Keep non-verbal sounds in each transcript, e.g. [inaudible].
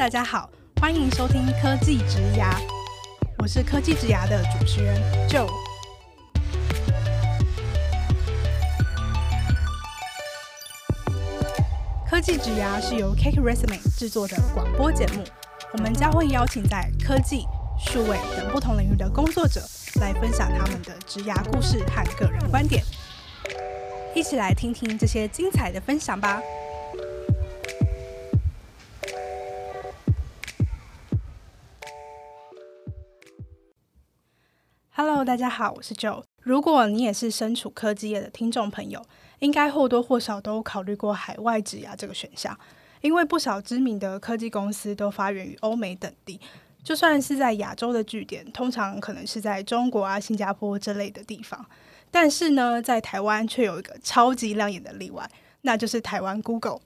大家好，欢迎收听科技职涯，我是科技职涯的主持人 Joe。科技职涯是由 Cake Resume 制作的广播节目，我们将会邀请在科技、数位等不同领域的工作者来分享他们的职牙故事和个人观点。一起来听听这些精彩的分享吧。Hello，大家好，我是 Joe。如果你也是身处科技业的听众朋友，应该或多或少都考虑过海外职涯这个选项，因为不少知名的科技公司都发源于欧美等地。就算是在亚洲的据点，通常可能是在中国啊、新加坡这类的地方。但是呢，在台湾却有一个超级亮眼的例外，那就是台湾 Google。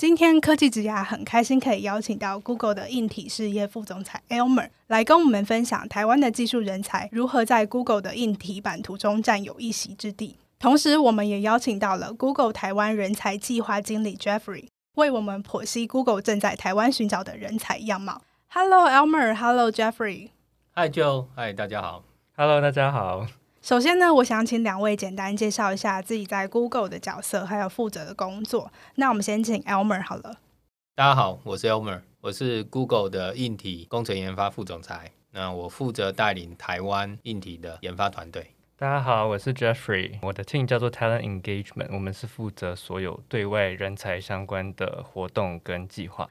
今天科技职涯很开心可以邀请到 Google 的硬体事业副总裁 Elmer 来跟我们分享台湾的技术人才如何在 Google 的硬体版图中占有一席之地。同时，我们也邀请到了 Google 台湾人才计划经理 Jeffrey 为我们剖析 Google 正在台湾寻找的人才样貌。Hello Elmer，Hello Jeffrey。Hi Joe，Hi 大家好。Hello 大家好。首先呢，我想请两位简单介绍一下自己在 Google 的角色，还有负责的工作。那我们先请 Elmer 好了。大家好，我是 Elmer，我是 Google 的硬体工程研发副总裁。那我负责带领台湾硬体的研发团队。大家好，我是 Jeffrey，我的 team 叫做 Talent Engagement，我们是负责所有对外人才相关的活动跟计划。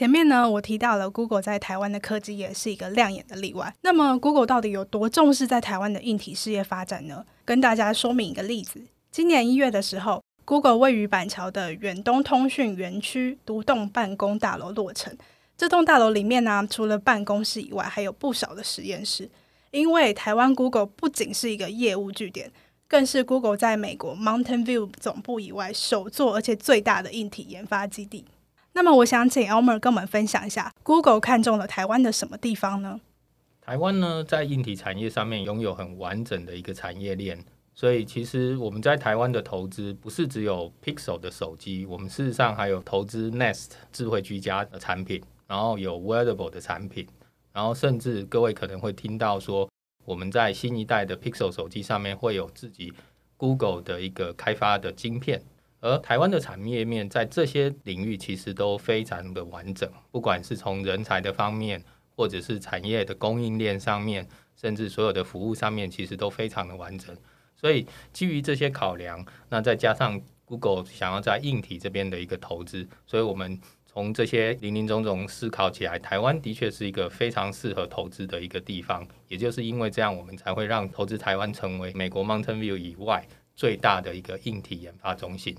前面呢，我提到了 Google 在台湾的科技业是一个亮眼的例外。那么，Google 到底有多重视在台湾的硬体事业发展呢？跟大家说明一个例子：今年一月的时候，Google 位于板桥的远东通讯园区独栋办公大楼落成。这栋大楼里面呢，除了办公室以外，还有不少的实验室。因为台湾 Google 不仅是一个业务据点，更是 Google 在美国 Mountain View 总部以外首座而且最大的硬体研发基地。那么，我想请 Elmer 跟我们分享一下，Google 看中了台湾的什么地方呢？台湾呢，在硬体产业上面拥有很完整的一个产业链，所以其实我们在台湾的投资不是只有 Pixel 的手机，我们事实上还有投资 Nest 智慧居家的产品，然后有 Wearable 的产品，然后甚至各位可能会听到说，我们在新一代的 Pixel 手机上面会有自己 Google 的一个开发的晶片。而台湾的产业面在这些领域其实都非常的完整，不管是从人才的方面，或者是产业的供应链上面，甚至所有的服务上面，其实都非常的完整。所以基于这些考量，那再加上 Google 想要在硬体这边的一个投资，所以我们从这些林林总总思考起来，台湾的确是一个非常适合投资的一个地方。也就是因为这样，我们才会让投资台湾成为美国 Mountain View 以外。最大的一个硬体研发中心。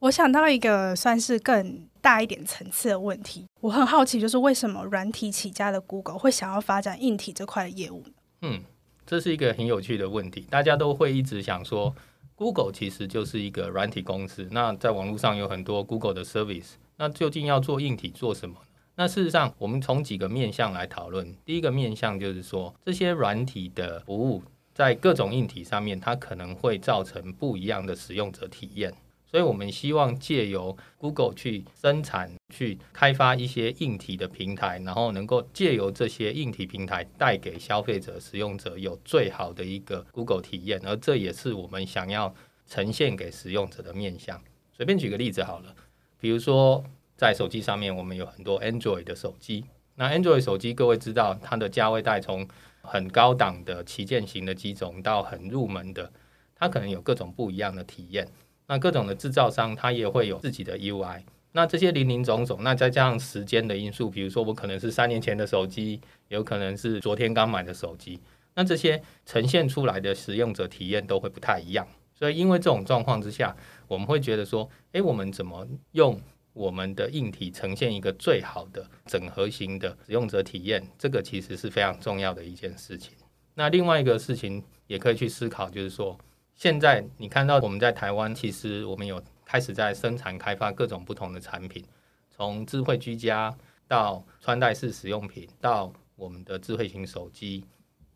我想到一个算是更大一点层次的问题，我很好奇，就是为什么软体起家的 Google 会想要发展硬体这块的业务呢？嗯，这是一个很有趣的问题。大家都会一直想说，Google 其实就是一个软体公司。那在网络上有很多 Google 的 service，那究竟要做硬体做什么？那事实上，我们从几个面向来讨论。第一个面向就是说，这些软体的服务。在各种硬体上面，它可能会造成不一样的使用者体验，所以我们希望借由 Google 去生产、去开发一些硬体的平台，然后能够借由这些硬体平台带给消费者、使用者有最好的一个 Google 体验，而这也是我们想要呈现给使用者的面向。随便举个例子好了，比如说在手机上面，我们有很多 Android 的手机，那 Android 手机各位知道它的价位带从很高档的旗舰型的机种到很入门的，它可能有各种不一样的体验。那各种的制造商，它也会有自己的 UI。那这些林林总总，那再加上时间的因素，比如说我可能是三年前的手机，有可能是昨天刚买的手机，那这些呈现出来的使用者体验都会不太一样。所以因为这种状况之下，我们会觉得说，诶，我们怎么用？我们的硬体呈现一个最好的整合型的使用者体验，这个其实是非常重要的一件事情。那另外一个事情也可以去思考，就是说，现在你看到我们在台湾，其实我们有开始在生产开发各种不同的产品，从智慧居家到穿戴式使用品，到我们的智慧型手机，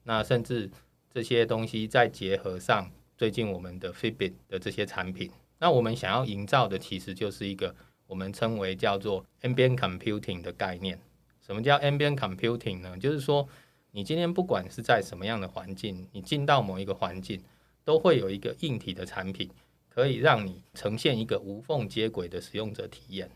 那甚至这些东西再结合上最近我们的 Fitbit 的这些产品，那我们想要营造的其实就是一个。我们称为叫做 ambient computing 的概念，什么叫 ambient computing 呢？就是说，你今天不管是在什么样的环境，你进到某一个环境，都会有一个硬体的产品，可以让你呈现一个无缝接轨的使用者体验。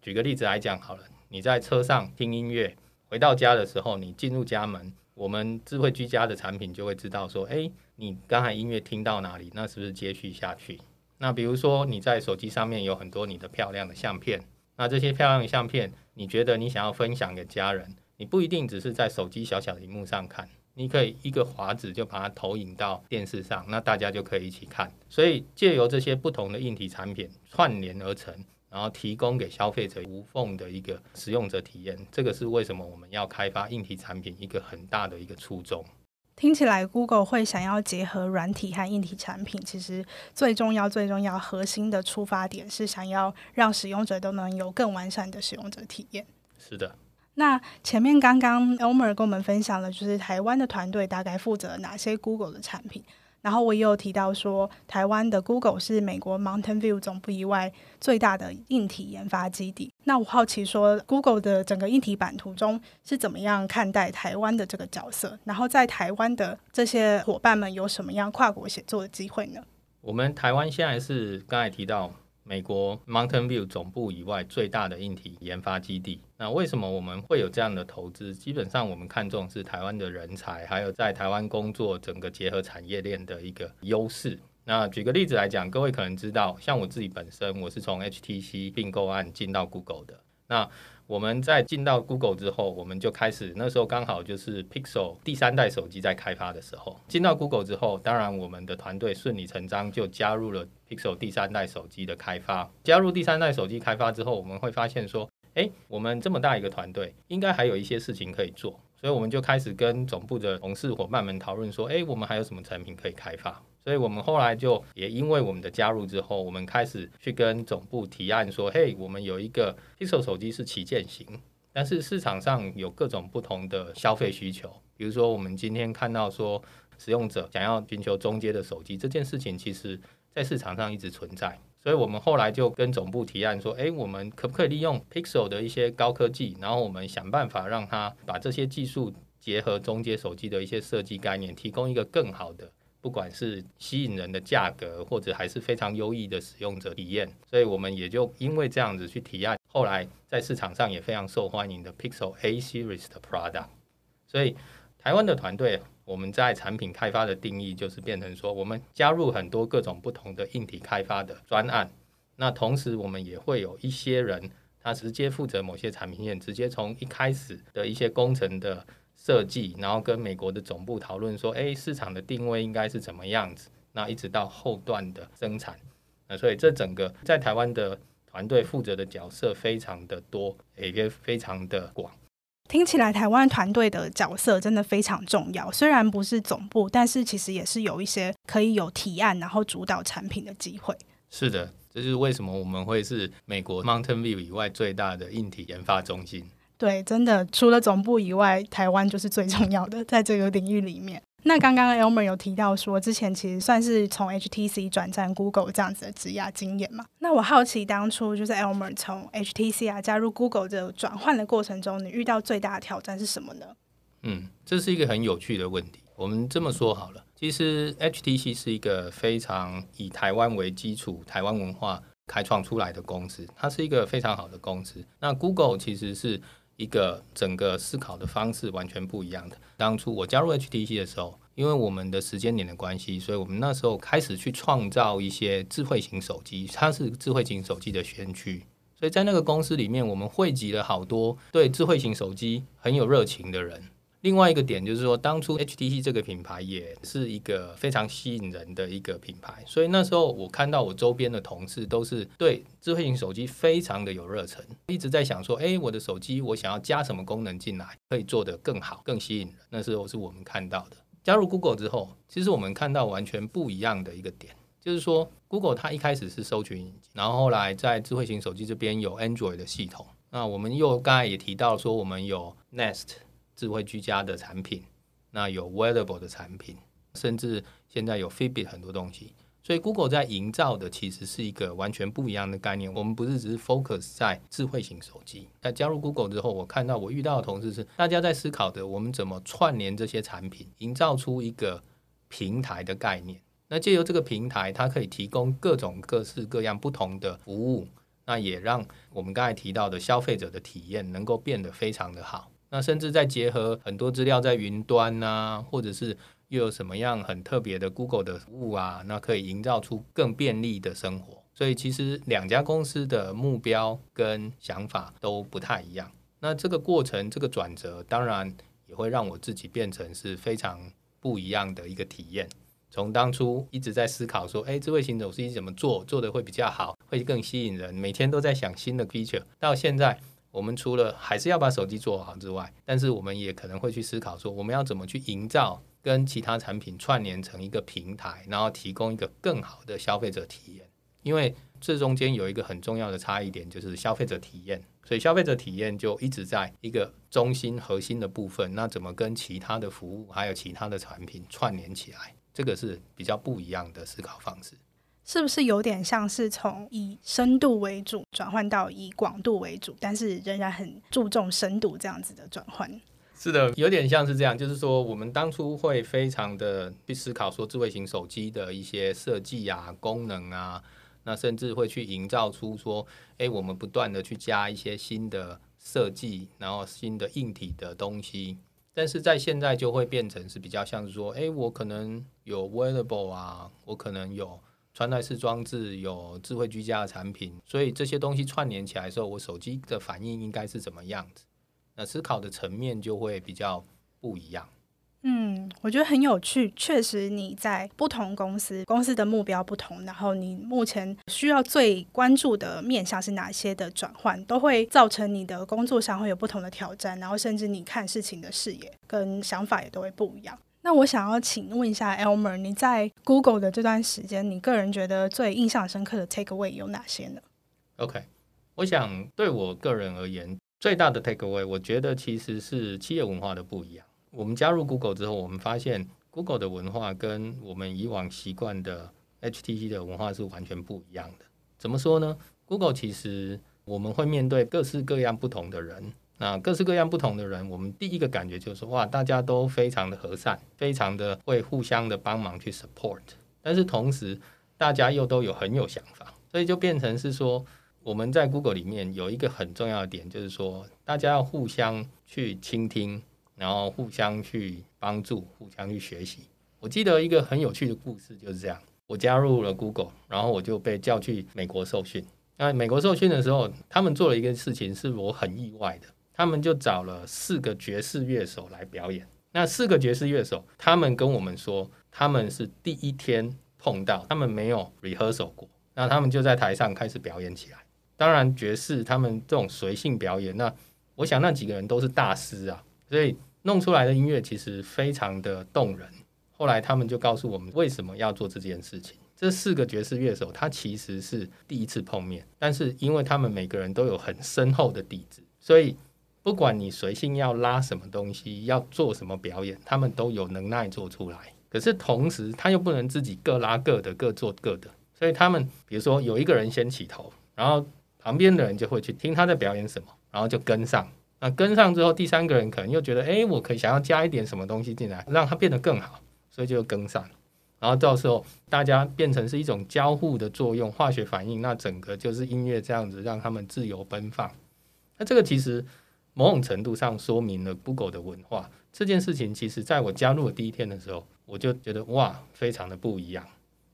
举个例子来讲好了，你在车上听音乐，回到家的时候，你进入家门，我们智慧居家的产品就会知道说，诶，你刚才音乐听到哪里？那是不是接续下去？那比如说你在手机上面有很多你的漂亮的相片，那这些漂亮的相片，你觉得你想要分享给家人，你不一定只是在手机小小的荧幕上看，你可以一个滑子就把它投影到电视上，那大家就可以一起看。所以借由这些不同的硬体产品串联而成，然后提供给消费者无缝的一个使用者体验，这个是为什么我们要开发硬体产品一个很大的一个初衷。听起来，Google 会想要结合软体和硬体产品，其实最重要、最重要、核心的出发点是想要让使用者都能有更完善的使用者体验。是的。那前面刚刚 Elmer 跟我们分享了，就是台湾的团队大概负责哪些 Google 的产品。然后我也有提到说，台湾的 Google 是美国 Mountain View 总部以外最大的硬体研发基地。那我好奇说，Google 的整个硬体版图中是怎么样看待台湾的这个角色？然后在台湾的这些伙伴们有什么样跨国协作的机会呢？我们台湾现在是刚才提到。美国 Mountain View 总部以外最大的硬体研发基地。那为什么我们会有这样的投资？基本上我们看重是台湾的人才，还有在台湾工作整个结合产业链的一个优势。那举个例子来讲，各位可能知道，像我自己本身，我是从 HTC 并购案进到 Google 的。那我们在进到 Google 之后，我们就开始，那时候刚好就是 Pixel 第三代手机在开发的时候。进到 Google 之后，当然我们的团队顺理成章就加入了 Pixel 第三代手机的开发。加入第三代手机开发之后，我们会发现说，诶，我们这么大一个团队，应该还有一些事情可以做。所以我们就开始跟总部的同事伙伴们讨论说，诶，我们还有什么产品可以开发？所以我们后来就也因为我们的加入之后，我们开始去跟总部提案说：“嘿，我们有一个 Pixel 手机是旗舰型，但是市场上有各种不同的消费需求。比如说，我们今天看到说，使用者想要寻求中阶的手机，这件事情其实在市场上一直存在。所以我们后来就跟总部提案说：诶，我们可不可以利用 Pixel 的一些高科技，然后我们想办法让它把这些技术结合中阶手机的一些设计概念，提供一个更好的。”不管是吸引人的价格，或者还是非常优异的使用者体验，所以我们也就因为这样子去提案，后来在市场上也非常受欢迎的 Pixel A Series 的 product。所以台湾的团队，我们在产品开发的定义就是变成说，我们加入很多各种不同的硬体开发的专案，那同时我们也会有一些人，他直接负责某些产品线，直接从一开始的一些工程的。设计，然后跟美国的总部讨论说，诶，市场的定位应该是怎么样子？那一直到后段的生产，那所以这整个在台湾的团队负责的角色非常的多，也非常的广。听起来台湾团队的角色真的非常重要，虽然不是总部，但是其实也是有一些可以有提案，然后主导产品的机会。是的，这就是为什么我们会是美国 Mountain View 以外最大的硬体研发中心。对，真的除了总部以外，台湾就是最重要的，在这个领域里面。那刚刚 Elmer 有提到说，之前其实算是从 HTC 转战 Google 这样子的职涯经验嘛。那我好奇，当初就是 Elmer 从 HTC 啊加入 Google 这个转换的过程中，你遇到最大的挑战是什么呢？嗯，这是一个很有趣的问题。我们这么说好了，其实 HTC 是一个非常以台湾为基础、台湾文化开创出来的公司，它是一个非常好的公司。那 Google 其实是。一个整个思考的方式完全不一样的。当初我加入 HTC 的时候，因为我们的时间点的关系，所以我们那时候开始去创造一些智慧型手机，它是智慧型手机的先驱。所以在那个公司里面，我们汇集了好多对智慧型手机很有热情的人。另外一个点就是说，当初 HTC 这个品牌也是一个非常吸引人的一个品牌，所以那时候我看到我周边的同事都是对智慧型手机非常的有热忱，一直在想说，哎，我的手机我想要加什么功能进来，可以做得更好、更吸引人。那时候是我们看到的。加入 Google 之后，其实我们看到完全不一样的一个点，就是说 Google 它一开始是搜寻引擎，然后后来在智慧型手机这边有 Android 的系统。那我们又刚才也提到说，我们有 Nest。智慧居家的产品，那有 wearable 的产品，甚至现在有 Fitbit 很多东西。所以 Google 在营造的其实是一个完全不一样的概念。我们不是只是 focus 在智慧型手机。那加入 Google 之后，我看到我遇到的同事是大家在思考的，我们怎么串联这些产品，营造出一个平台的概念。那借由这个平台，它可以提供各种各式各样不同的服务，那也让我们刚才提到的消费者的体验能够变得非常的好。那甚至再结合很多资料在云端啊，或者是又有什么样很特别的 Google 的服务啊，那可以营造出更便利的生活。所以其实两家公司的目标跟想法都不太一样。那这个过程，这个转折，当然也会让我自己变成是非常不一样的一个体验。从当初一直在思考说，哎，智慧型手机怎么做，做得会比较好，会更吸引人，每天都在想新的 feature。到现在，我们除了还是要把手机做好之外，但是我们也可能会去思考说，我们要怎么去营造跟其他产品串联成一个平台，然后提供一个更好的消费者体验。因为这中间有一个很重要的差异点，就是消费者体验。所以消费者体验就一直在一个中心核心的部分，那怎么跟其他的服务还有其他的产品串联起来？这个是比较不一样的思考方式，是不是有点像是从以深度为主转换到以广度为主，但是仍然很注重深度这样子的转换？是的，有点像是这样，就是说我们当初会非常的去思考说智慧型手机的一些设计啊、功能啊，那甚至会去营造出说，哎，我们不断的去加一些新的设计，然后新的硬体的东西。但是在现在就会变成是比较像是说，哎，我可能有 wearable 啊，我可能有穿戴式装置，有智慧居家的产品，所以这些东西串联起来的时候，我手机的反应应该是怎么样子？那思考的层面就会比较不一样。嗯，我觉得很有趣。确实，你在不同公司，公司的目标不同，然后你目前需要最关注的面向是哪些的转换，都会造成你的工作上会有不同的挑战，然后甚至你看事情的视野跟想法也都会不一样。那我想要请问一下 Elmer，你在 Google 的这段时间，你个人觉得最印象深刻的 takeaway 有哪些呢？OK，我想对我个人而言，最大的 takeaway，我觉得其实是企业文化的不一样。我们加入 Google 之后，我们发现 Google 的文化跟我们以往习惯的 HTC 的文化是完全不一样的。怎么说呢？Google 其实我们会面对各式各样不同的人，那各式各样不同的人，我们第一个感觉就是哇，大家都非常的和善，非常的会互相的帮忙去 support。但是同时，大家又都有很有想法，所以就变成是说，我们在 Google 里面有一个很重要的点，就是说大家要互相去倾听。然后互相去帮助，互相去学习。我记得一个很有趣的故事就是这样：我加入了 Google，然后我就被叫去美国受训。那美国受训的时候，他们做了一个事情是我很意外的，他们就找了四个爵士乐手来表演。那四个爵士乐手，他们跟我们说，他们是第一天碰到，他们没有 rehearsal 过，那他们就在台上开始表演起来。当然，爵士他们这种随性表演，那我想那几个人都是大师啊。所以弄出来的音乐其实非常的动人。后来他们就告诉我们为什么要做这件事情。这四个爵士乐手他其实是第一次碰面，但是因为他们每个人都有很深厚的底子，所以不管你随性要拉什么东西，要做什么表演，他们都有能耐做出来。可是同时他又不能自己各拉各的，各做各的。所以他们比如说有一个人先起头，然后旁边的人就会去听他在表演什么，然后就跟上。那跟上之后，第三个人可能又觉得，哎，我可以想要加一点什么东西进来，让它变得更好，所以就跟上。然后到时候大家变成是一种交互的作用，化学反应，那整个就是音乐这样子，让他们自由奔放。那这个其实某种程度上说明了 Google 的文化。这件事情其实在我加入的第一天的时候，我就觉得哇，非常的不一样。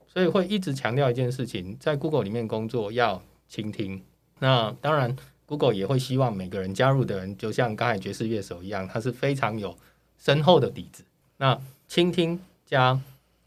所以会一直强调一件事情，在 Google 里面工作要倾听。那当然。Google 也会希望每个人加入的人，就像刚才爵士乐手一样，他是非常有深厚的底子。那倾听加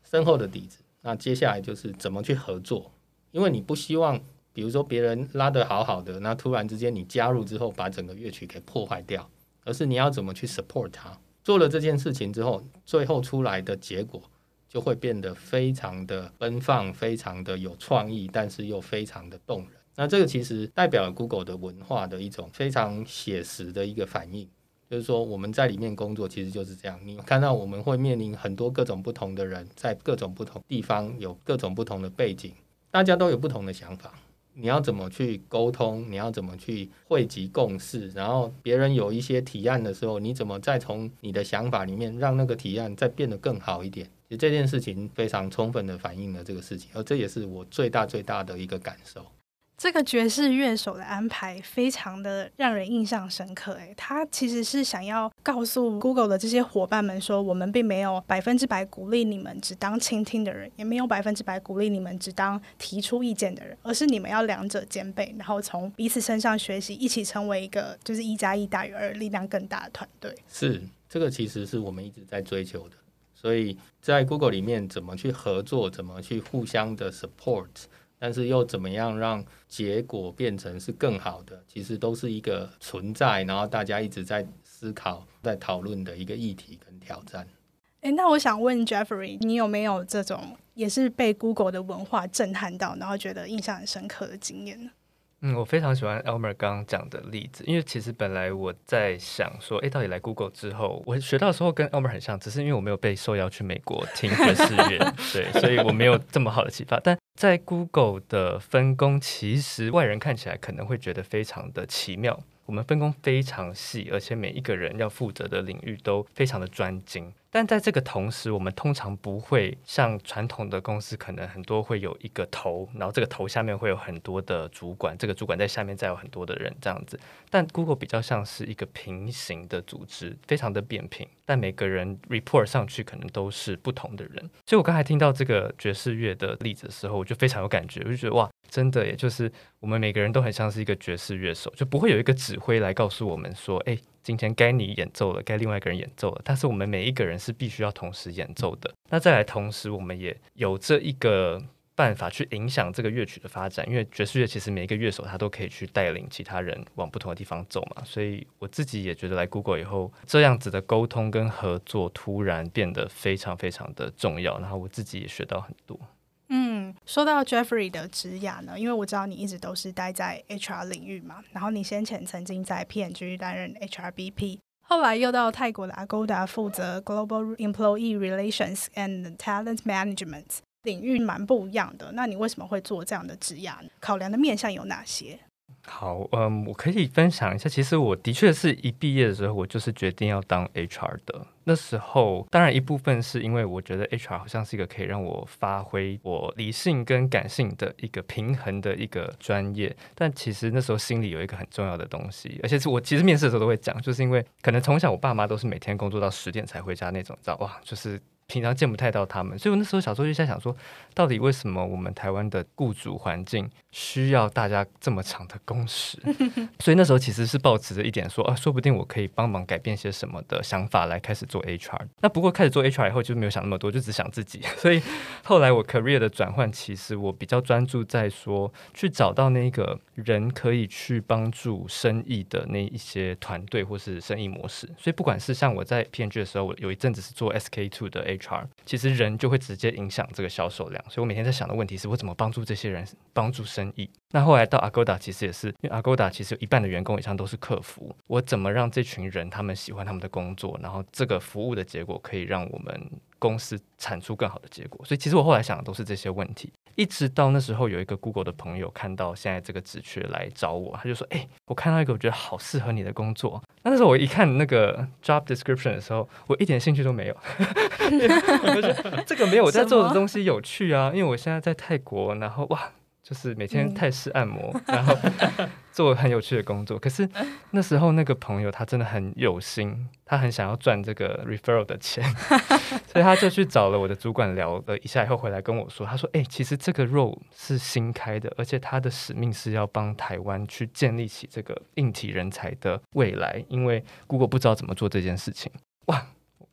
深厚的底子，那接下来就是怎么去合作。因为你不希望，比如说别人拉得好好的，那突然之间你加入之后，把整个乐曲给破坏掉，而是你要怎么去 support 它。做了这件事情之后，最后出来的结果就会变得非常的奔放，非常的有创意，但是又非常的动人。那这个其实代表了 Google 的文化的一种非常写实的一个反应，就是说我们在里面工作其实就是这样。你看到我们会面临很多各种不同的人，在各种不同地方有各种不同的背景，大家都有不同的想法。你要怎么去沟通？你要怎么去汇集共识？然后别人有一些提案的时候，你怎么再从你的想法里面让那个提案再变得更好一点？其实这件事情非常充分的反映了这个事情，而这也是我最大最大的一个感受。这个爵士乐手的安排非常的让人印象深刻，诶，他其实是想要告诉 Google 的这些伙伴们说，我们并没有百分之百鼓励你们只当倾听的人，也没有百分之百鼓励你们只当提出意见的人，而是你们要两者兼备，然后从彼此身上学习，一起成为一个就是一加一大于二，力量更大的团队。是，这个其实是我们一直在追求的，所以在 Google 里面怎么去合作，怎么去互相的 support。但是又怎么样让结果变成是更好的？其实都是一个存在，然后大家一直在思考、在讨论的一个议题跟挑战。诶，那我想问 Jeffrey，你有没有这种也是被 Google 的文化震撼到，然后觉得印象很深刻的经验呢？嗯，我非常喜欢 Elmer 刚刚讲的例子，因为其实本来我在想说，哎，到底来 Google 之后，我学到的时候跟 Elmer 很像，只是因为我没有被受邀去美国听爵士乐，[laughs] 对，所以我没有这么好的启发。但在 Google 的分工，其实外人看起来可能会觉得非常的奇妙。我们分工非常细，而且每一个人要负责的领域都非常的专精。但在这个同时，我们通常不会像传统的公司，可能很多会有一个头，然后这个头下面会有很多的主管，这个主管在下面再有很多的人这样子。但 Google 比较像是一个平行的组织，非常的扁平，但每个人 report 上去可能都是不同的人。所以我刚才听到这个爵士乐的例子的时候，我就非常有感觉，我就觉得哇，真的也，就是我们每个人都很像是一个爵士乐手，就不会有一个指挥来告诉我们说，哎。今天该你演奏了，该另外一个人演奏了，但是我们每一个人是必须要同时演奏的。那再来，同时我们也有这一个办法去影响这个乐曲的发展，因为爵士乐其实每一个乐手他都可以去带领其他人往不同的地方走嘛。所以我自己也觉得来 Google 以后，这样子的沟通跟合作突然变得非常非常的重要，然后我自己也学到很多。嗯，说到 Jeffrey 的职涯呢，因为我知道你一直都是待在 HR 领域嘛，然后你先前曾经在 P&G 担任 HRBP，后来又到泰国的 Agoda 负责 Global Employee Relations and Talent Management，领域蛮不一样的。那你为什么会做这样的职涯呢？考量的面向有哪些？好，嗯，我可以分享一下。其实我的确是一毕业的时候，我就是决定要当 HR 的。那时候，当然一部分是因为我觉得 HR 好像是一个可以让我发挥我理性跟感性的一个平衡的一个专业。但其实那时候心里有一个很重要的东西，而且是我其实面试的时候都会讲，就是因为可能从小我爸妈都是每天工作到十点才回家那种，你知道哇，就是。平常见不太到他们，所以我那时候小时候就在想说，到底为什么我们台湾的雇主环境需要大家这么长的工时？[laughs] 所以那时候其实是抱持着一点说，啊，说不定我可以帮忙改变些什么的想法来开始做 HR。那不过开始做 HR 以后就没有想那么多，就只想自己。[laughs] 所以后来我 career 的转换，其实我比较专注在说，去找到那个人可以去帮助生意的那一些团队或是生意模式。所以不管是像我在 P&G 的时候，我有一阵子是做 SK Two 的 HR。其实人就会直接影响这个销售量，所以我每天在想的问题是我怎么帮助这些人帮助生意。那后来到 Agoda 其实也是，因为 Agoda 其实有一半的员工以上都是客服，我怎么让这群人他们喜欢他们的工作，然后这个服务的结果可以让我们公司产出更好的结果。所以其实我后来想的都是这些问题。一直到那时候，有一个 Google 的朋友看到现在这个职缺来找我，他就说：“哎、欸，我看到一个我觉得好适合你的工作。”那那时候我一看那个 job description 的时候，我一点兴趣都没有。[laughs] 我觉得这个没有我在做的东西有趣啊，因为我现在在泰国，然后哇。就是每天泰式按摩，嗯、然后做很有趣的工作。可是那时候那个朋友他真的很有心，他很想要赚这个 referral 的钱，[laughs] 所以他就去找了我的主管聊了一下，以后回来跟我说，他说：“哎、欸，其实这个 role 是新开的，而且他的使命是要帮台湾去建立起这个硬体人才的未来，因为 Google 不知道怎么做这件事情。”哇！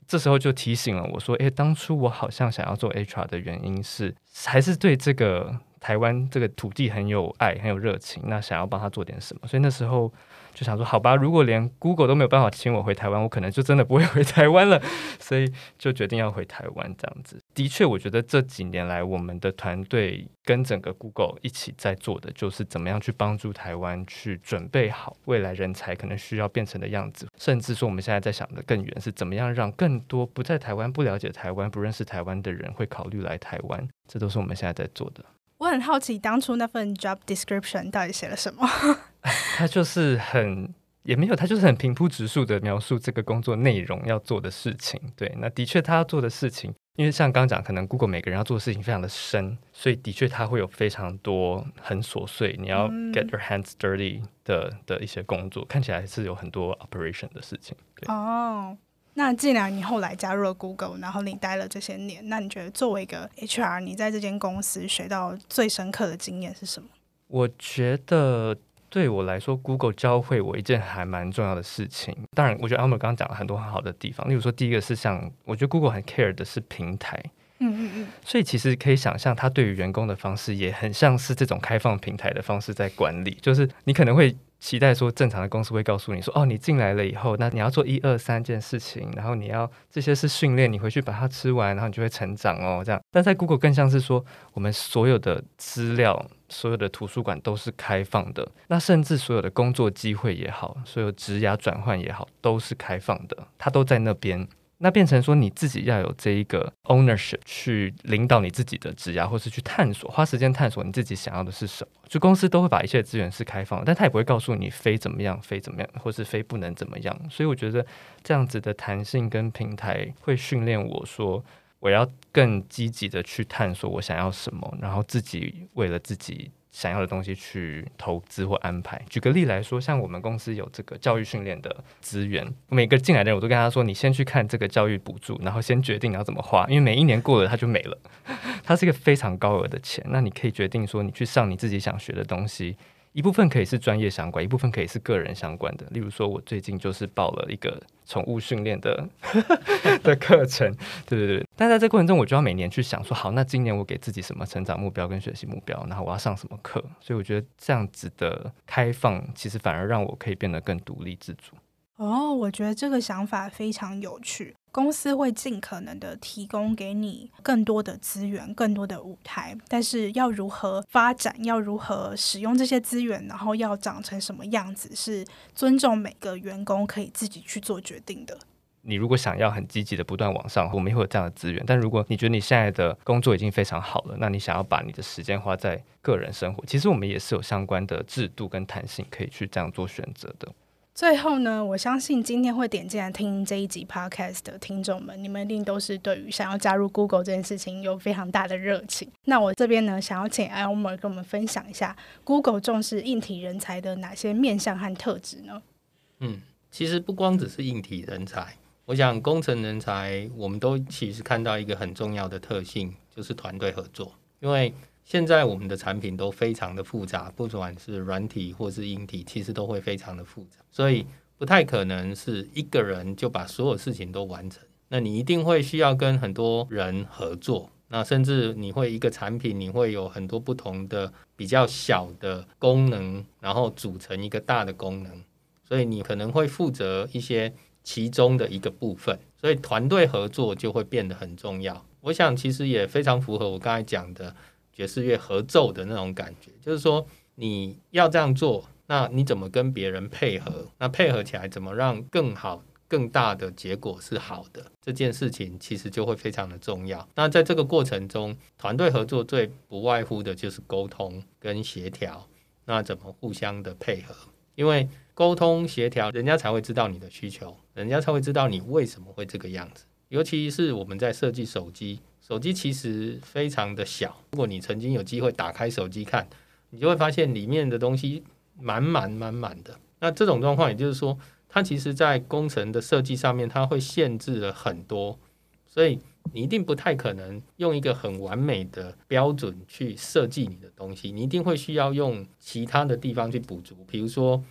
这时候就提醒了我说：“诶，当初我好像想要做 HR 的原因是，还是对这个台湾这个土地很有爱，很有热情，那想要帮他做点什么，所以那时候。就想说，好吧，如果连 Google 都没有办法请我回台湾，我可能就真的不会回台湾了，[laughs] 所以就决定要回台湾这样子。的确，我觉得这几年来，我们的团队跟整个 Google 一起在做的，就是怎么样去帮助台湾去准备好未来人才可能需要变成的样子，甚至说我们现在在想的更远，是怎么样让更多不在台湾、不了解台湾、不认识台湾的人会考虑来台湾，这都是我们现在在做的。我很好奇，当初那份 job description 到底写了什么？[laughs] 他就是很也没有，他就是很平铺直述的描述这个工作内容要做的事情。对，那的确他要做的事情，因为像刚刚讲，可能 Google 每个人要做的事情非常的深，所以的确他会有非常多很琐碎，你要 get your hands dirty 的的一些工作，看起来是有很多 operation 的事情。对哦。那既然你后来加入了 Google，然后你待了这些年，那你觉得作为一个 HR，你在这间公司学到最深刻的经验是什么？我觉得对我来说，Google 教会我一件还蛮重要的事情。当然，我觉得 Amer 刚刚讲了很多很好的地方，例如说，第一个是像我觉得 Google 很 care 的是平台，嗯嗯嗯，所以其实可以想象，他对于员工的方式也很像是这种开放平台的方式在管理，就是你可能会。期待说，正常的公司会告诉你说，哦，你进来了以后，那你要做一二三件事情，然后你要这些是训练，你回去把它吃完，然后你就会成长哦，这样。但在 Google 更像是说，我们所有的资料、所有的图书馆都是开放的，那甚至所有的工作机会也好，所有职涯转换也好，都是开放的，它都在那边。那变成说你自己要有这一个 ownership 去领导你自己的职涯，或是去探索，花时间探索你自己想要的是什么。就公司都会把一切资源是开放，但他也不会告诉你非怎么样，非怎么样，或是非不能怎么样。所以我觉得这样子的弹性跟平台会训练我说，我要更积极的去探索我想要什么，然后自己为了自己。想要的东西去投资或安排。举个例来说，像我们公司有这个教育训练的资源，每个进来的人我都跟他说：“你先去看这个教育补助，然后先决定你要怎么花，因为每一年过了它就没了，[laughs] 它是一个非常高额的钱。那你可以决定说，你去上你自己想学的东西。”一部分可以是专业相关，一部分可以是个人相关的。例如说，我最近就是报了一个宠物训练的 [laughs] 的课程，对对对。但在这过程中，我就要每年去想说，好，那今年我给自己什么成长目标跟学习目标，然后我要上什么课。所以我觉得这样子的开放，其实反而让我可以变得更独立自主。哦，我觉得这个想法非常有趣。公司会尽可能的提供给你更多的资源、更多的舞台，但是要如何发展，要如何使用这些资源，然后要长成什么样子，是尊重每个员工可以自己去做决定的。你如果想要很积极的不断往上，我们会有这样的资源。但如果你觉得你现在的工作已经非常好了，那你想要把你的时间花在个人生活，其实我们也是有相关的制度跟弹性可以去这样做选择的。最后呢，我相信今天会点进来听这一集 podcast 的听众们，你们一定都是对于想要加入 Google 这件事情有非常大的热情。那我这边呢，想要请 Elmer 跟我们分享一下 Google 重视硬体人才的哪些面向和特质呢？嗯，其实不光只是硬体人才，我想工程人才，我们都其实看到一个很重要的特性，就是团队合作，因为。现在我们的产品都非常的复杂，不管是软体或是硬体，其实都会非常的复杂，所以不太可能是一个人就把所有事情都完成。那你一定会需要跟很多人合作，那甚至你会一个产品，你会有很多不同的比较小的功能，然后组成一个大的功能，所以你可能会负责一些其中的一个部分，所以团队合作就会变得很重要。我想其实也非常符合我刚才讲的。爵士乐合奏的那种感觉，就是说你要这样做，那你怎么跟别人配合？那配合起来怎么让更好、更大的结果是好的？这件事情其实就会非常的重要。那在这个过程中，团队合作最不外乎的就是沟通跟协调。那怎么互相的配合？因为沟通协调，人家才会知道你的需求，人家才会知道你为什么会这个样子。尤其是我们在设计手机。手机其实非常的小，如果你曾经有机会打开手机看，你就会发现里面的东西满满满满的。那这种状况，也就是说，它其实在工程的设计上面，它会限制了很多，所以你一定不太可能用一个很完美的标准去设计你的东西，你一定会需要用其他的地方去补足，比如说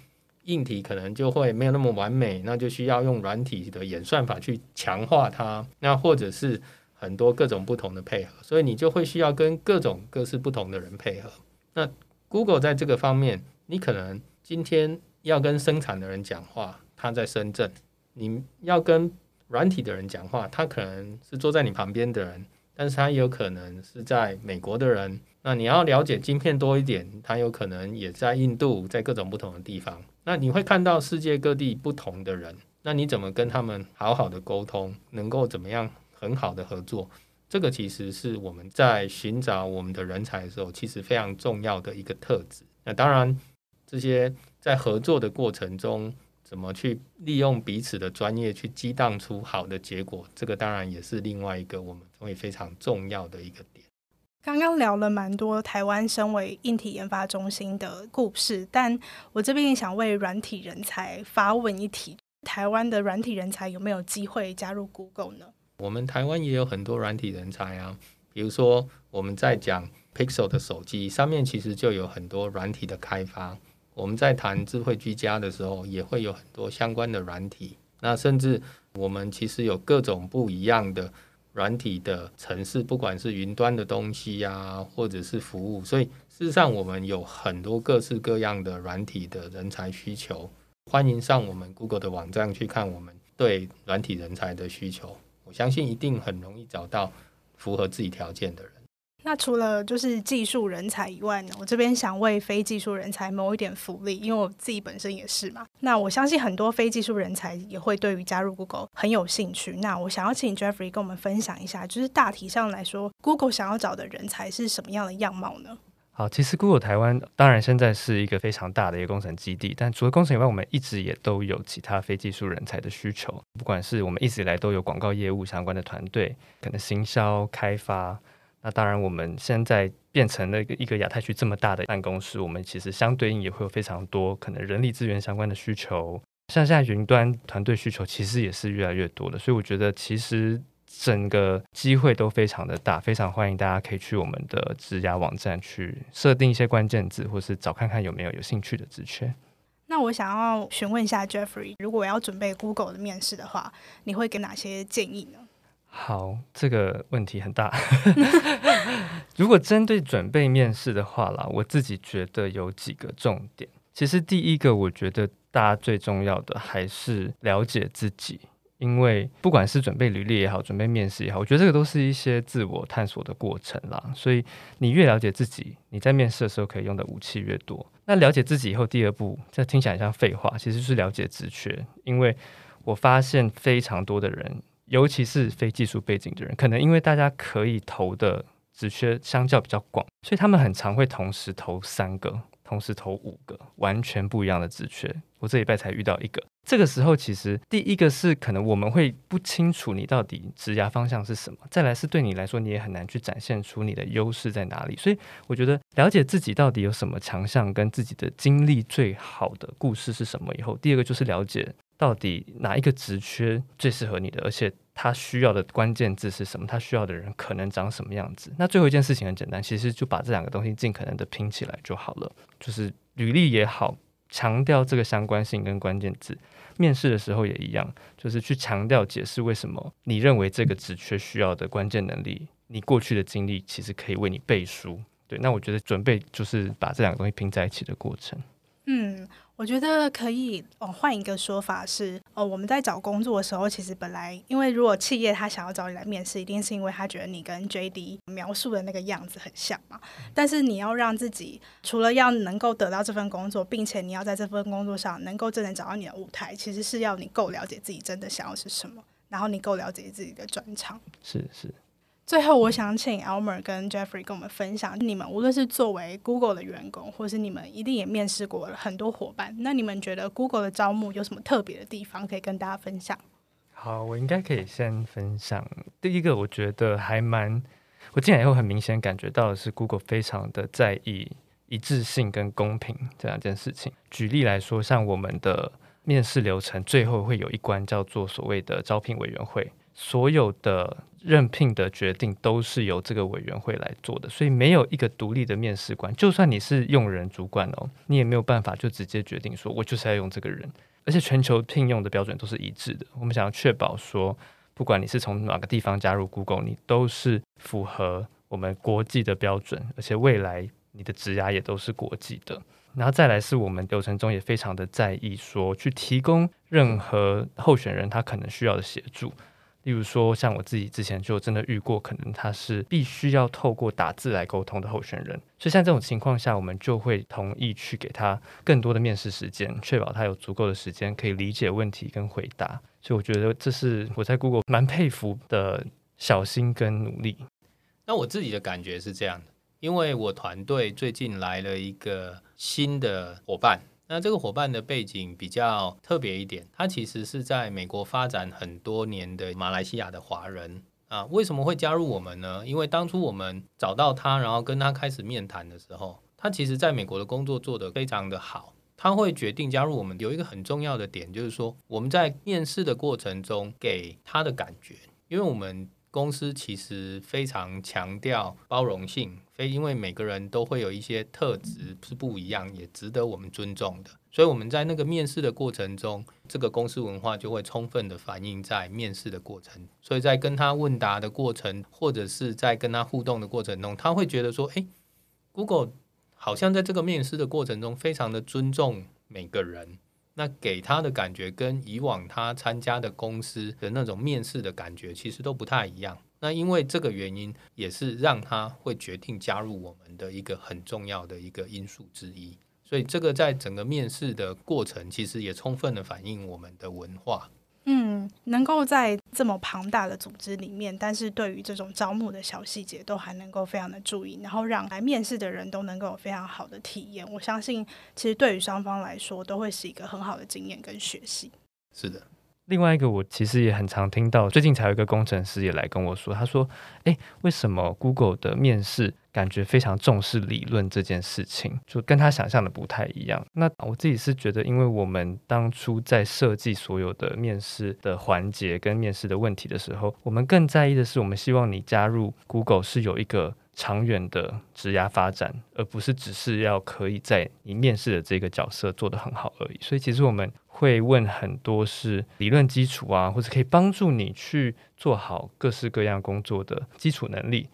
硬体可能就会没有那么完美，那就需要用软体的演算法去强化它，那或者是。很多各种不同的配合，所以你就会需要跟各种各式不同的人配合。那 Google 在这个方面，你可能今天要跟生产的人讲话，他在深圳；你要跟软体的人讲话，他可能是坐在你旁边的人，但是他也有可能是在美国的人。那你要了解晶片多一点，他有可能也在印度，在各种不同的地方。那你会看到世界各地不同的人，那你怎么跟他们好好的沟通，能够怎么样很好的合作？这个其实是我们在寻找我们的人才的时候，其实非常重要的一个特质。那当然，这些在合作的过程中，怎么去利用彼此的专业去激荡出好的结果，这个当然也是另外一个我们认为非常重要的一个点。刚刚聊了蛮多台湾身为硬体研发中心的故事，但我这边也想为软体人才发问一题：台湾的软体人才有没有机会加入 Google 呢？我们台湾也有很多软体人才啊，比如说我们在讲 Pixel 的手机上面，其实就有很多软体的开发。我们在谈智慧居家的时候，也会有很多相关的软体。那甚至我们其实有各种不一样的软体的城市，不管是云端的东西呀、或者是服务。所以事实上，我们有很多各式各样的软体的人才需求。欢迎上我们 Google 的网站去看我们对软体人才的需求。我相信一定很容易找到符合自己条件的人。那除了就是技术人才以外呢，我这边想为非技术人才谋一点福利，因为我自己本身也是嘛。那我相信很多非技术人才也会对于加入 Google 很有兴趣。那我想要请 Jeffrey 跟我们分享一下，就是大体上来说，Google 想要找的人才是什么样的样貌呢？好，其实 Google 台湾当然现在是一个非常大的一个工程基地，但除了工程以外，我们一直也都有其他非技术人才的需求。不管是我们一直以来都有广告业务相关的团队，可能行销开发。那当然，我们现在变成了一个一个亚太区这么大的办公室，我们其实相对应也会有非常多可能人力资源相关的需求。像现在云端团队需求其实也是越来越多的，所以我觉得其实。整个机会都非常的大，非常欢迎大家可以去我们的职涯网站去设定一些关键字，或是找看看有没有有兴趣的职缺。那我想要询问一下 Jeffrey，如果要准备 Google 的面试的话，你会给哪些建议呢？好，这个问题很大。[laughs] 如果针对准备面试的话啦，我自己觉得有几个重点。其实第一个，我觉得大家最重要的还是了解自己。因为不管是准备履历也好，准备面试也好，我觉得这个都是一些自我探索的过程啦。所以你越了解自己，你在面试的时候可以用的武器越多。那了解自己以后，第二步，这听起来像废话，其实是了解职缺。因为我发现非常多的人，尤其是非技术背景的人，可能因为大家可以投的职缺相较比较广，所以他们很常会同时投三个。同时投五个完全不一样的职缺，我这礼拜才遇到一个。这个时候，其实第一个是可能我们会不清楚你到底职涯方向是什么，再来是对你来说，你也很难去展现出你的优势在哪里。所以，我觉得了解自己到底有什么强项，跟自己的经历最好的故事是什么以后，第二个就是了解到底哪一个职缺最适合你的，而且。他需要的关键字是什么？他需要的人可能长什么样子？那最后一件事情很简单，其实就把这两个东西尽可能的拼起来就好了。就是履历也好，强调这个相关性跟关键字；面试的时候也一样，就是去强调解释为什么你认为这个职缺需要的关键能力，你过去的经历其实可以为你背书。对，那我觉得准备就是把这两个东西拼在一起的过程。嗯。我觉得可以哦，换一个说法是哦，我们在找工作的时候，其实本来因为如果企业他想要找你来面试，一定是因为他觉得你跟 JD 描述的那个样子很像嘛。但是你要让自己除了要能够得到这份工作，并且你要在这份工作上能够真的找到你的舞台，其实是要你够了解自己真的想要是什么，然后你够了解自己的专长。是是。最后，我想请 Elmer 跟 Jeffrey 跟我们分享，你们无论是作为 Google 的员工，或是你们一定也面试过了很多伙伴，那你们觉得 Google 的招募有什么特别的地方可以跟大家分享？好，我应该可以先分享。第一个，我觉得还蛮，我进来以后很明显感觉到的是 Google 非常的在意一致性跟公平这两件事情。举例来说，像我们的面试流程最后会有一关叫做所谓的招聘委员会。所有的任聘的决定都是由这个委员会来做的，所以没有一个独立的面试官。就算你是用人主管哦，你也没有办法就直接决定说，我就是要用这个人。而且全球聘用的标准都是一致的。我们想要确保说，不管你是从哪个地方加入 Google，你都是符合我们国际的标准，而且未来你的职涯也都是国际的。然后再来是我们流程中也非常的在意说，去提供任何候选人他可能需要的协助。例如说，像我自己之前就真的遇过，可能他是必须要透过打字来沟通的候选人，所以像这种情况下，我们就会同意去给他更多的面试时间，确保他有足够的时间可以理解问题跟回答。所以我觉得这是我在 Google 蛮佩服的小心跟努力。那我自己的感觉是这样的。因为我团队最近来了一个新的伙伴，那这个伙伴的背景比较特别一点，他其实是在美国发展很多年的马来西亚的华人啊。为什么会加入我们呢？因为当初我们找到他，然后跟他开始面谈的时候，他其实在美国的工作做得非常的好，他会决定加入我们。有一个很重要的点就是说，我们在面试的过程中给他的感觉，因为我们。公司其实非常强调包容性，所以因为每个人都会有一些特质是不一样，也值得我们尊重的。所以我们在那个面试的过程中，这个公司文化就会充分的反映在面试的过程。所以在跟他问答的过程，或者是在跟他互动的过程中，他会觉得说：“诶，Google 好像在这个面试的过程中非常的尊重每个人。”那给他的感觉跟以往他参加的公司的那种面试的感觉其实都不太一样。那因为这个原因，也是让他会决定加入我们的一个很重要的一个因素之一。所以这个在整个面试的过程，其实也充分的反映我们的文化。嗯，能够在这么庞大的组织里面，但是对于这种招募的小细节都还能够非常的注意，然后让来面试的人都能够有非常好的体验。我相信，其实对于双方来说，都会是一个很好的经验跟学习。是的。另外一个，我其实也很常听到，最近才有一个工程师也来跟我说，他说：“诶，为什么 Google 的面试感觉非常重视理论这件事情，就跟他想象的不太一样？”那我自己是觉得，因为我们当初在设计所有的面试的环节跟面试的问题的时候，我们更在意的是，我们希望你加入 Google 是有一个长远的职涯发展，而不是只是要可以在你面试的这个角色做得很好而已。所以，其实我们。会问很多是理论基础啊，或者可以帮助你去做好各式各样工作的基础能力。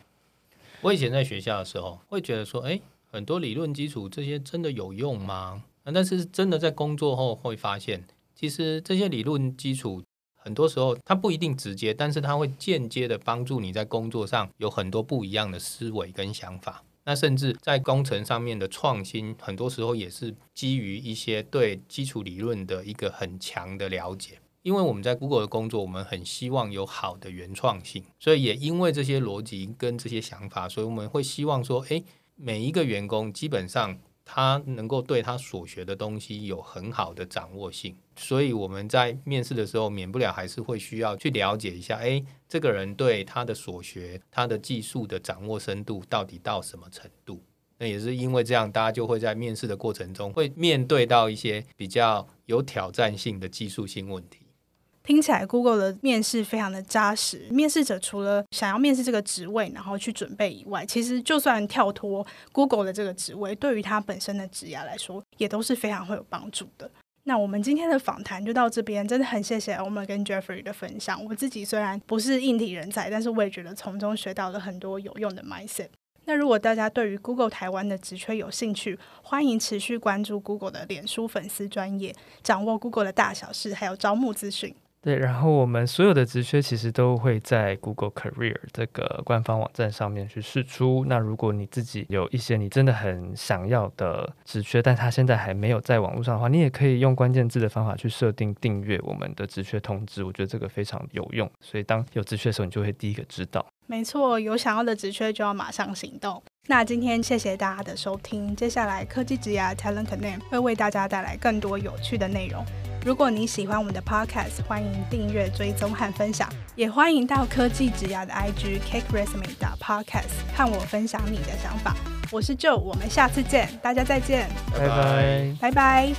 我以前在学校的时候会觉得说，哎，很多理论基础这些真的有用吗？但是真的在工作后会发现，其实这些理论基础很多时候它不一定直接，但是它会间接的帮助你在工作上有很多不一样的思维跟想法。那甚至在工程上面的创新，很多时候也是基于一些对基础理论的一个很强的了解。因为我们在 Google 的工作，我们很希望有好的原创性，所以也因为这些逻辑跟这些想法，所以我们会希望说，诶，每一个员工基本上。他能够对他所学的东西有很好的掌握性，所以我们在面试的时候，免不了还是会需要去了解一下，诶，这个人对他的所学、他的技术的掌握深度到底到什么程度？那也是因为这样，大家就会在面试的过程中会面对到一些比较有挑战性的技术性问题。听起来 Google 的面试非常的扎实。面试者除了想要面试这个职位，然后去准备以外，其实就算跳脱 Google 的这个职位，对于他本身的职业来说，也都是非常会有帮助的。那我们今天的访谈就到这边，真的很谢谢 Omer 跟 Jeffrey 的分享。我自己虽然不是硬体人才，但是我也觉得从中学到了很多有用的 mindset。那如果大家对于 Google 台湾的职缺有兴趣，欢迎持续关注 Google 的脸书粉丝专业，掌握 Google 的大小事，还有招募资讯。对，然后我们所有的职缺其实都会在 Google Career 这个官方网站上面去释出。那如果你自己有一些你真的很想要的职缺，但它现在还没有在网络上的话，你也可以用关键字的方法去设定订阅我们的职缺通知。我觉得这个非常有用，所以当有职缺的时候，你就会第一个知道。没错，有想要的职缺就要马上行动。那今天谢谢大家的收听，接下来科技职涯 Talent Connect 会为大家带来更多有趣的内容。如果你喜欢我们的 podcast，欢迎订阅、追踪和分享，也欢迎到科技职涯的 IG Cake Resume 的 podcast 看我分享你的想法。我是 Joe，我们下次见，大家再见，拜拜，拜拜。